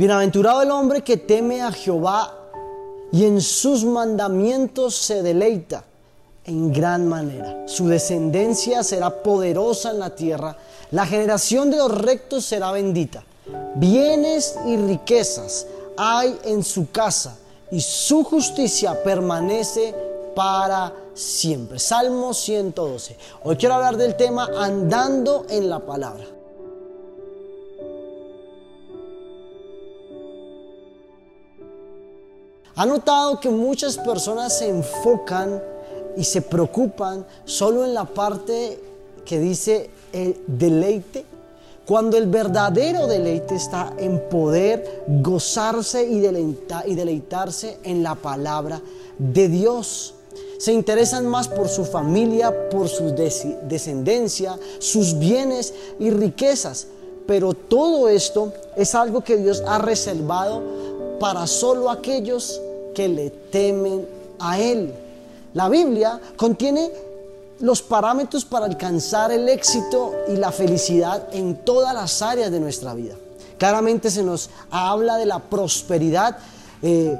Bienaventurado el hombre que teme a Jehová y en sus mandamientos se deleita en gran manera. Su descendencia será poderosa en la tierra, la generación de los rectos será bendita. Bienes y riquezas hay en su casa y su justicia permanece para siempre. Salmo 112. Hoy quiero hablar del tema andando en la palabra. ¿Ha notado que muchas personas se enfocan y se preocupan solo en la parte que dice el deleite? Cuando el verdadero deleite está en poder gozarse y, deleitarse en la palabra de Dios. Se interesan más por su familia, por su descendencia, sus bienes y riquezas. Pero todo esto es algo que Dios ha reservado para solo aquellos que le temen a Él. La Biblia contiene los parámetros para alcanzar el éxito y la felicidad en todas las áreas de nuestra vida. Claramente se nos habla de la prosperidad eh,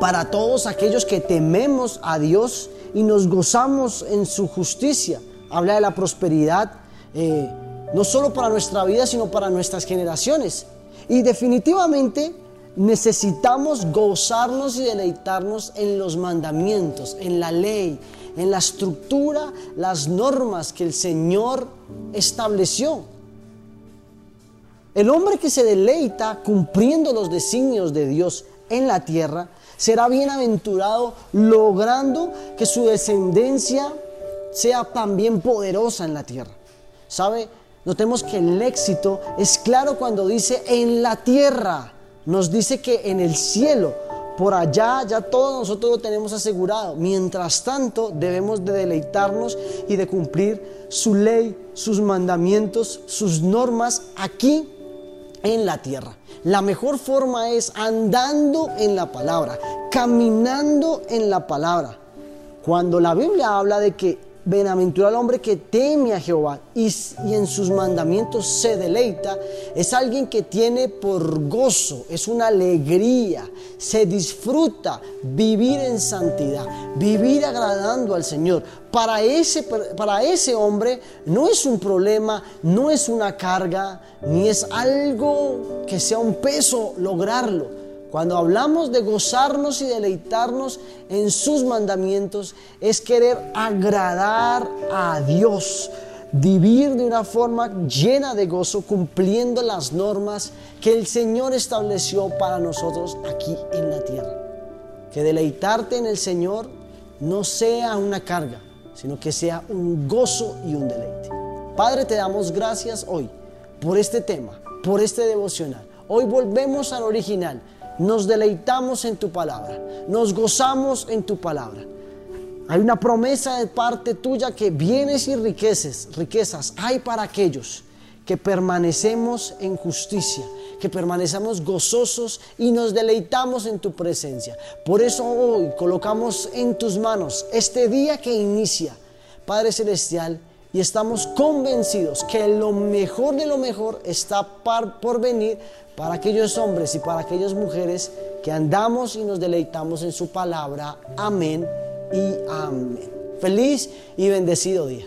para todos aquellos que tememos a Dios y nos gozamos en su justicia. Habla de la prosperidad eh, no solo para nuestra vida, sino para nuestras generaciones. Y definitivamente necesitamos gozarnos y deleitarnos en los mandamientos, en la ley, en la estructura, las normas que el Señor estableció. El hombre que se deleita cumpliendo los designios de Dios en la tierra será bienaventurado logrando que su descendencia sea también poderosa en la tierra. ¿Sabe? Notemos que el éxito es claro cuando dice en la tierra. Nos dice que en el cielo por allá ya todos nosotros lo tenemos asegurado. Mientras tanto, debemos de deleitarnos y de cumplir su ley, sus mandamientos, sus normas aquí en la tierra. La mejor forma es andando en la palabra, caminando en la palabra. Cuando la Biblia habla de que Bienaventurado el hombre que teme a Jehová y, en sus mandamientos se deleita. Es alguien que tiene por gozo, es una alegría, se disfruta vivir en santidad, vivir agradando al Señor. Para ese, para ese hombre no es un problema, no es una carga, ni es algo que sea un peso lograrlo cuando hablamos de gozarnos y deleitarnos en sus mandamientos, es querer agradar a Dios, vivir de una forma llena de gozo, cumpliendo las normas que el Señor estableció para nosotros aquí en la tierra. Que deleitarte en el Señor no sea una carga, sino que sea un gozo y un deleite. Padre, te damos gracias hoy por este tema, por este devocional. Hoy volvemos al original nos deleitamos en tu palabra, nos gozamos en tu palabra. Hay una promesa de parte tuya que bienes y riquezas, riquezas hay para aquellos que permanecemos en justicia, que permanecemos gozosos y nos deleitamos en tu presencia. Por eso hoy colocamos en tus manos este día que inicia, Padre Celestial, y estamos convencidos que lo mejor de lo mejor está por venir para aquellos hombres y para aquellas mujeres que andamos y nos deleitamos en su palabra. Amén y amén. Feliz y bendecido día.